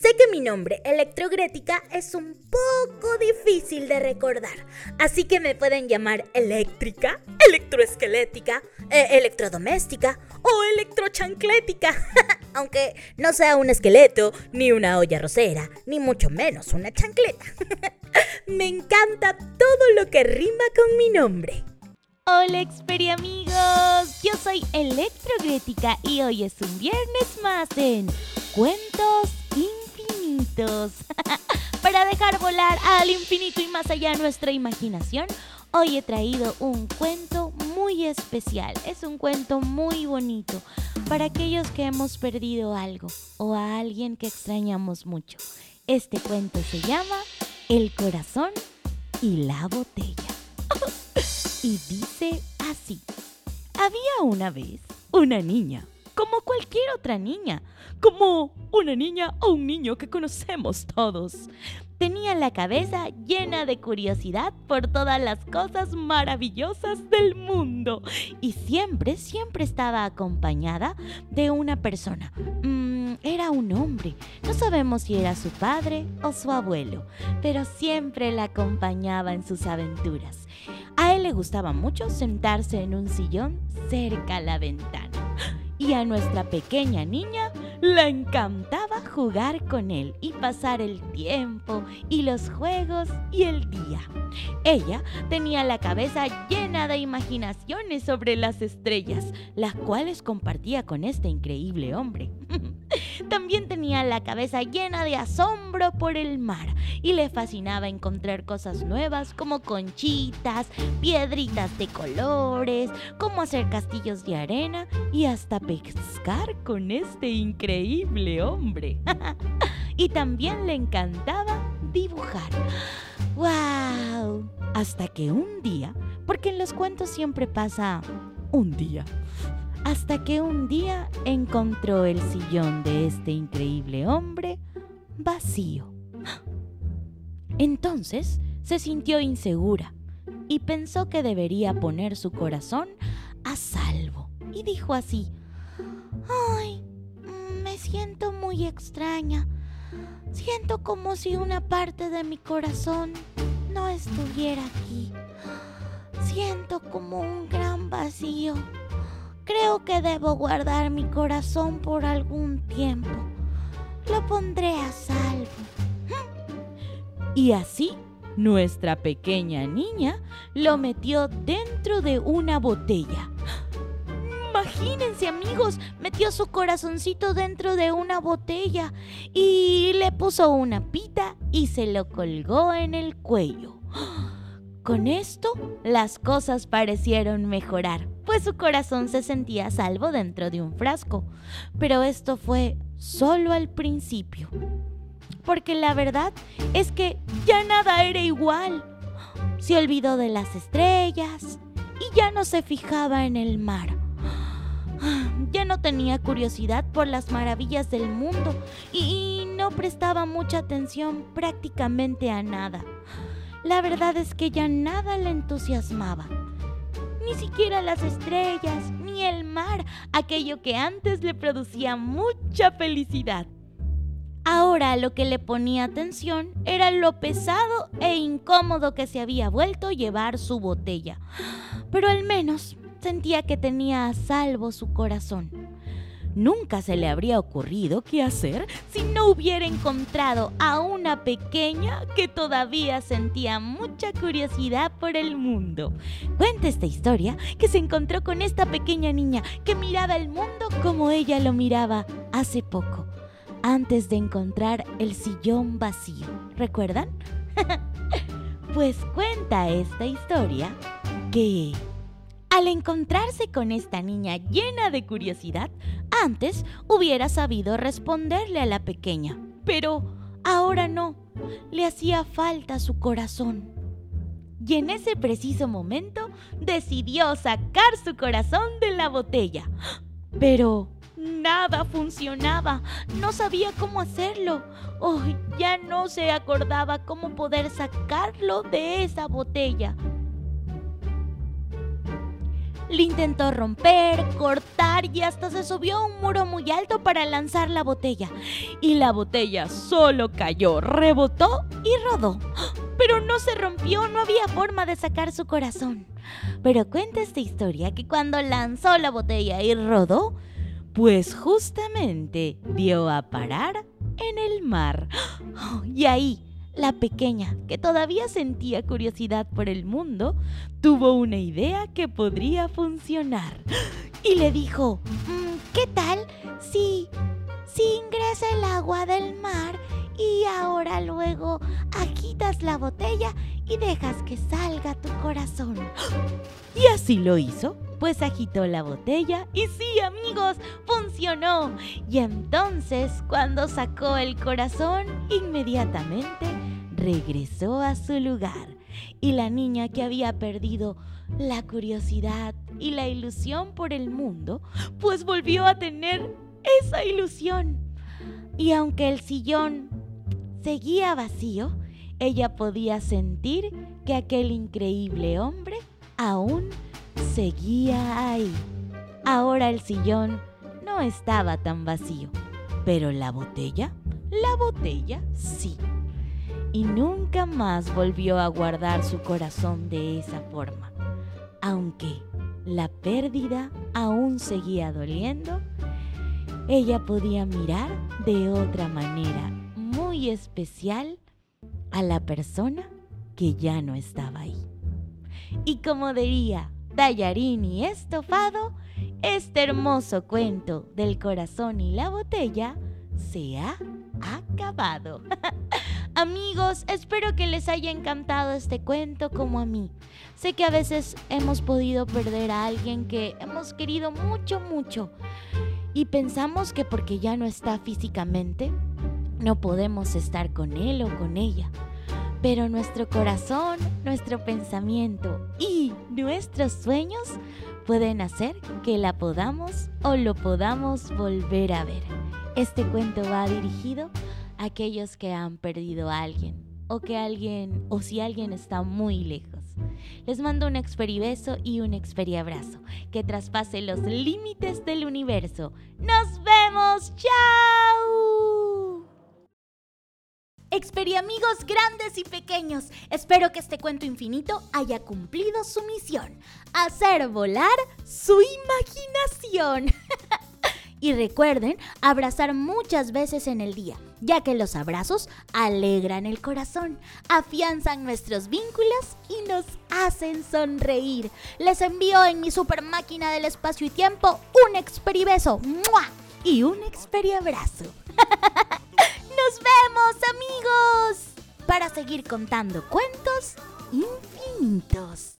sé que mi nombre, Electrogrética, es un poco difícil de recordar, así que me pueden llamar eléctrica, electroesquelética, eh, electrodoméstica o electrochanclética, aunque no sea un esqueleto, ni una olla rosera, ni mucho menos una chancleta. me encanta todo lo que rima con mi nombre. Hola Xperia amigos, yo soy Electrogrética y hoy es un viernes más en Cuentos Para dejar volar al infinito y más allá nuestra imaginación, hoy he traído un cuento muy especial. Es un cuento muy bonito para aquellos que hemos perdido algo o a alguien que extrañamos mucho. Este cuento se llama El corazón y la botella. y dice así. Había una vez una niña, como cualquier otra niña, como una niña o un niño que conocemos todos. Tenía la cabeza llena de curiosidad por todas las cosas maravillosas del mundo y siempre, siempre estaba acompañada de una persona. Mm, era un hombre. No sabemos si era su padre o su abuelo, pero siempre la acompañaba en sus aventuras. A él le gustaba mucho sentarse en un sillón cerca a la ventana. Y a nuestra pequeña niña le encantaba jugar con él y pasar el tiempo y los juegos y el día. Ella tenía la cabeza llena de imaginaciones sobre las estrellas, las cuales compartía con este increíble hombre. También tenía la cabeza llena de asombro por el mar y le fascinaba encontrar cosas nuevas como conchitas, piedritas de colores, cómo hacer castillos de arena y hasta pescar con este increíble hombre. y también le encantaba dibujar. ¡Wow! Hasta que un día, porque en los cuentos siempre pasa un día, hasta que un día encontró el sillón de este increíble hombre vacío. Entonces se sintió insegura y pensó que debería poner su corazón a salvo. Y dijo así, ¡ay! Me siento muy extraña. Siento como si una parte de mi corazón no estuviera aquí. Siento como un gran vacío. Creo que debo guardar mi corazón por algún tiempo. Lo pondré a salvo. Y así, nuestra pequeña niña lo metió dentro de una botella. Imagínense amigos, metió su corazoncito dentro de una botella y le puso una pita y se lo colgó en el cuello. Con esto, las cosas parecieron mejorar, pues su corazón se sentía salvo dentro de un frasco. Pero esto fue solo al principio. Porque la verdad es que ya nada era igual. Se olvidó de las estrellas y ya no se fijaba en el mar. Ya no tenía curiosidad por las maravillas del mundo y no prestaba mucha atención prácticamente a nada. La verdad es que ya nada le entusiasmaba. Ni siquiera las estrellas, ni el mar, aquello que antes le producía mucha felicidad. Ahora lo que le ponía atención era lo pesado e incómodo que se había vuelto llevar su botella. Pero al menos sentía que tenía a salvo su corazón. Nunca se le habría ocurrido qué hacer si no hubiera encontrado a una pequeña que todavía sentía mucha curiosidad por el mundo. Cuenta esta historia que se encontró con esta pequeña niña que miraba el mundo como ella lo miraba hace poco, antes de encontrar el sillón vacío. ¿Recuerdan? pues cuenta esta historia que al encontrarse con esta niña llena de curiosidad, antes hubiera sabido responderle a la pequeña. Pero ahora no, le hacía falta su corazón. Y en ese preciso momento decidió sacar su corazón de la botella. Pero nada funcionaba, no sabía cómo hacerlo. Oh, ya no se acordaba cómo poder sacarlo de esa botella. Le intentó romper, cortar y hasta se subió a un muro muy alto para lanzar la botella. Y la botella solo cayó, rebotó y rodó. Pero no se rompió, no había forma de sacar su corazón. Pero cuenta esta historia que cuando lanzó la botella y rodó, pues justamente dio a parar en el mar. Y ahí, la pequeña, que todavía sentía curiosidad por el mundo, tuvo una idea que podría funcionar. Y le dijo, mm, ¿qué tal si, si ingresa el agua del mar y ahora luego agitas la botella y dejas que salga tu corazón? Y así lo hizo pues agitó la botella y sí amigos, funcionó. Y entonces cuando sacó el corazón, inmediatamente regresó a su lugar. Y la niña que había perdido la curiosidad y la ilusión por el mundo, pues volvió a tener esa ilusión. Y aunque el sillón seguía vacío, ella podía sentir que aquel increíble hombre aún seguía ahí. Ahora el sillón no estaba tan vacío, pero la botella, la botella sí. Y nunca más volvió a guardar su corazón de esa forma. Aunque la pérdida aún seguía doliendo, ella podía mirar de otra manera muy especial a la persona que ya no estaba ahí. Y como diría tallarín y estofado, este hermoso cuento del corazón y la botella se ha acabado. Amigos, espero que les haya encantado este cuento como a mí. Sé que a veces hemos podido perder a alguien que hemos querido mucho, mucho. Y pensamos que porque ya no está físicamente, no podemos estar con él o con ella pero nuestro corazón, nuestro pensamiento y nuestros sueños pueden hacer que la podamos o lo podamos volver a ver. Este cuento va dirigido a aquellos que han perdido a alguien o que alguien o si alguien está muy lejos. Les mando un experibeso y un experiabrazo que traspase los límites del universo. ¡Nos vemos! ¡Chao! amigos grandes y pequeños, espero que este cuento infinito haya cumplido su misión, hacer volar su imaginación. y recuerden abrazar muchas veces en el día, ya que los abrazos alegran el corazón, afianzan nuestros vínculos y nos hacen sonreír. Les envío en mi super máquina del espacio y tiempo un experibeso y un experiabrazo. ¡Nos vemos, amigos! Para seguir contando cuentos infinitos.